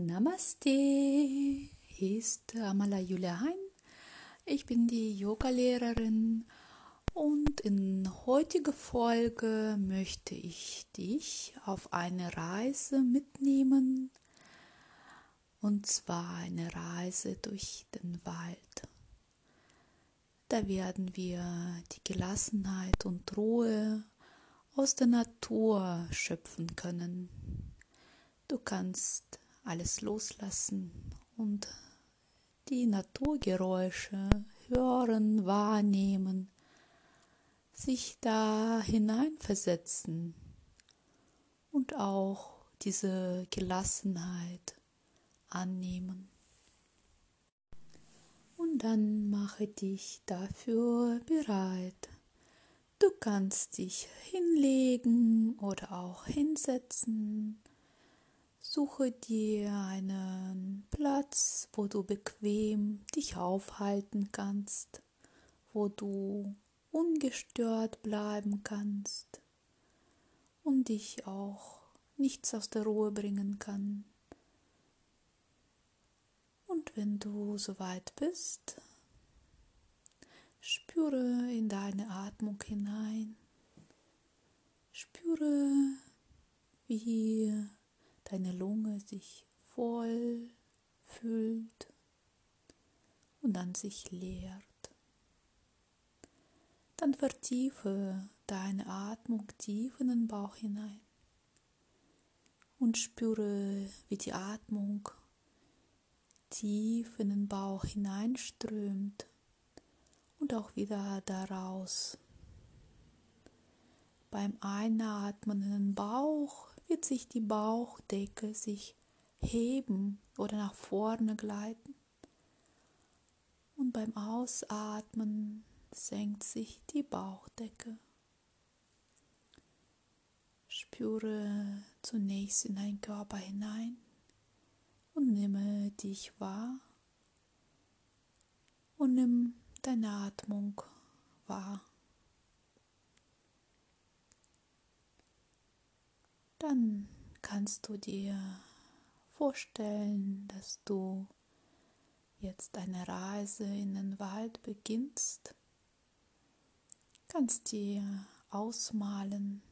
Namaste, hier ist Amala Julia Hein. Ich bin die Yogalehrerin und in heutiger Folge möchte ich dich auf eine Reise mitnehmen und zwar eine Reise durch den Wald. Da werden wir die Gelassenheit und Ruhe aus der Natur schöpfen können. Du kannst alles loslassen und die Naturgeräusche hören, wahrnehmen, sich da hineinversetzen und auch diese Gelassenheit annehmen. Und dann mache dich dafür bereit. Du kannst dich hinlegen oder auch hinsetzen Suche dir einen Platz, wo du bequem dich aufhalten kannst, wo du ungestört bleiben kannst und dich auch nichts aus der Ruhe bringen kann. Und wenn du soweit bist, spüre in deine Atmung hinein. Spüre, wie deine Lunge sich voll füllt und dann sich leert. Dann vertiefe deine Atmung tief in den Bauch hinein und spüre, wie die Atmung tief in den Bauch hineinströmt und auch wieder daraus. Beim Einatmen in den Bauch wird sich die Bauchdecke sich heben oder nach vorne gleiten. Und beim Ausatmen senkt sich die Bauchdecke. Spüre zunächst in deinen Körper hinein und nimme dich wahr und nimm deine Atmung wahr. Dann kannst du dir vorstellen, dass du jetzt eine Reise in den Wald beginnst. Kannst dir ausmalen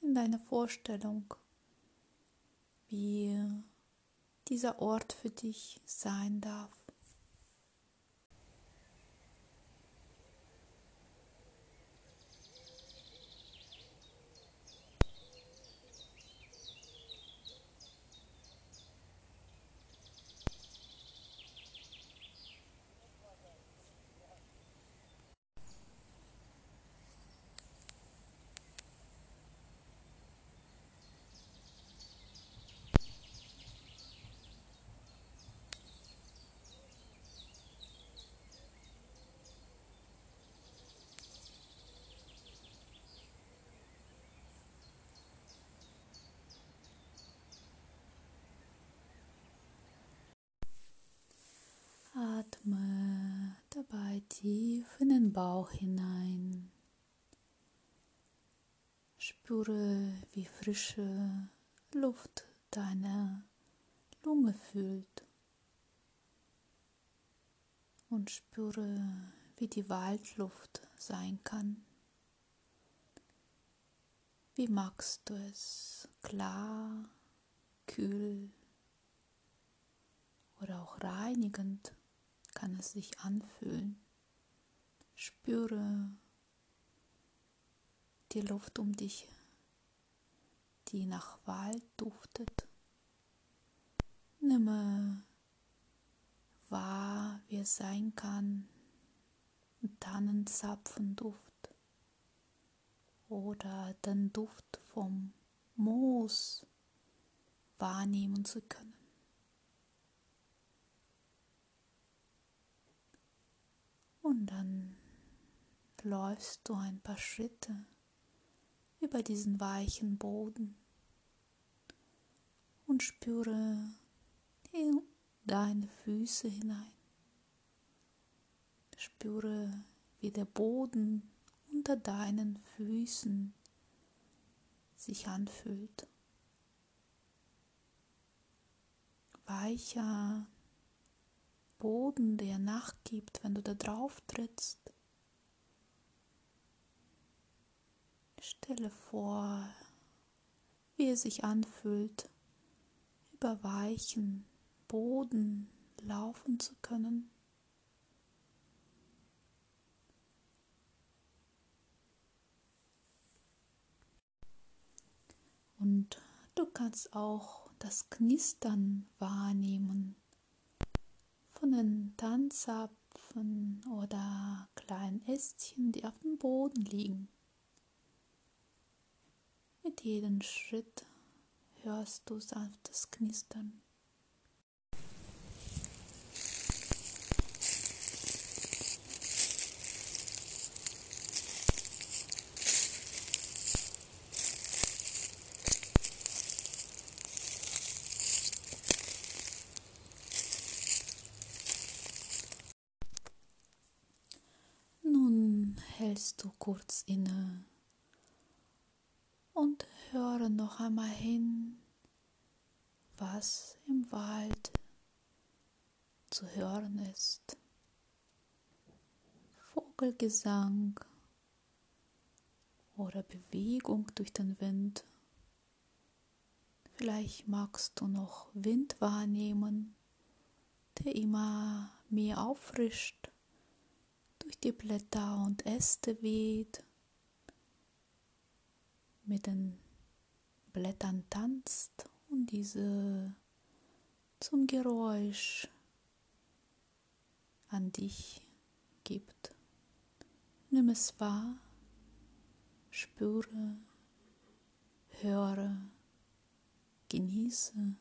in deiner Vorstellung, wie dieser Ort für dich sein darf. Atme dabei tief in den Bauch hinein. Spüre, wie frische Luft deine Lunge füllt. Und spüre, wie die Waldluft sein kann. Wie magst du es? Klar, kühl oder auch reinigend? kann es sich anfühlen. Spüre die Luft um dich, die nach Wald duftet. Nimm wahr, wie es sein kann, Tannenzapfenduft oder den Duft vom Moos wahrnehmen zu können. Und dann läufst du ein paar Schritte über diesen weichen Boden und spüre in deine Füße hinein. Spüre, wie der Boden unter deinen Füßen sich anfühlt. weicher Boden, der nachgibt, wenn du da drauf trittst. Stelle vor, wie es sich anfühlt, über weichen Boden laufen zu können. Und du kannst auch das Knistern wahrnehmen von den Tanzapfen oder kleinen Ästchen, die auf dem Boden liegen. Mit jedem Schritt hörst du sanftes Knistern. Nun hältst du kurz inne höre noch einmal hin, was im Wald zu hören ist. Vogelgesang oder Bewegung durch den Wind. Vielleicht magst du noch Wind wahrnehmen, der immer mehr auffrischt, durch die Blätter und Äste weht mit den Blättern tanzt und diese zum Geräusch an dich gibt. Nimm es wahr, spüre, höre, genieße,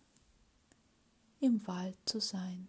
im Wald zu sein.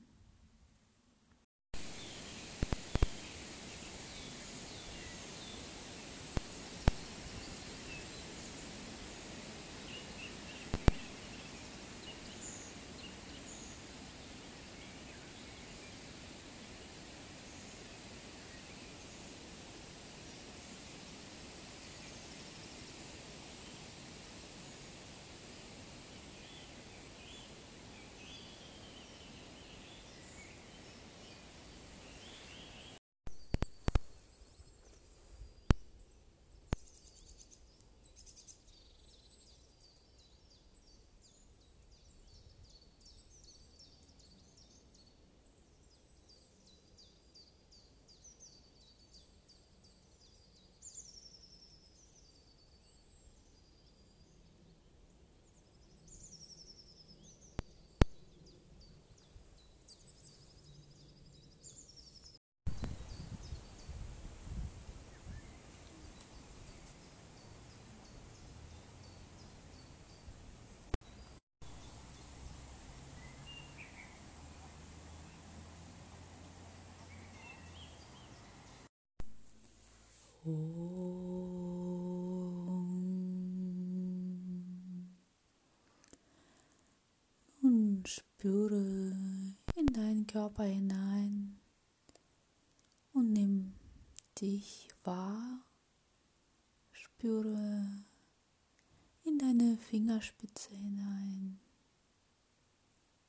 Nun spüre in deinen Körper hinein und nimm dich wahr. Spüre in deine Fingerspitze hinein,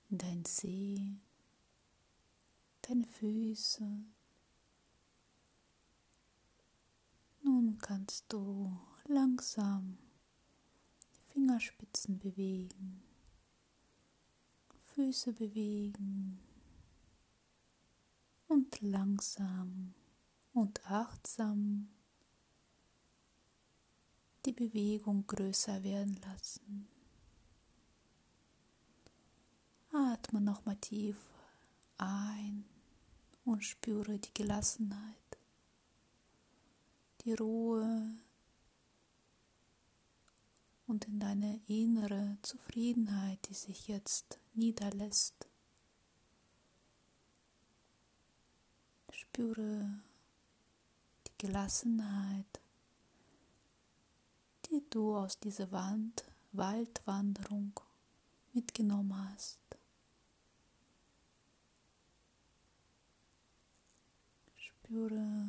in dein See, deine Füße. Nun kannst du langsam die Fingerspitzen bewegen, Füße bewegen und langsam und achtsam die Bewegung größer werden lassen. Atme nochmal tief ein und spüre die Gelassenheit die Ruhe und in deine innere Zufriedenheit, die sich jetzt niederlässt. Spüre die Gelassenheit, die du aus dieser Wand, Waldwanderung mitgenommen hast. Spüre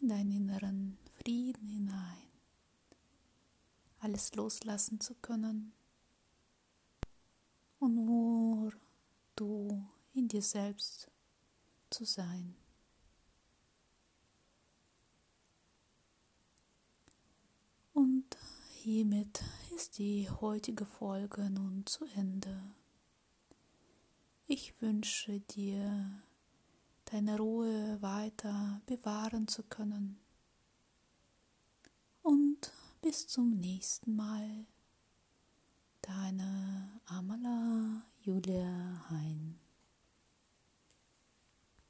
in deinen inneren Frieden hinein, alles loslassen zu können und nur du in dir selbst zu sein. Und hiermit ist die heutige Folge nun zu Ende. Ich wünsche dir, deine Ruhe weiter bewahren zu können. Bis zum nächsten Mal. Deine Amala Julia Hein.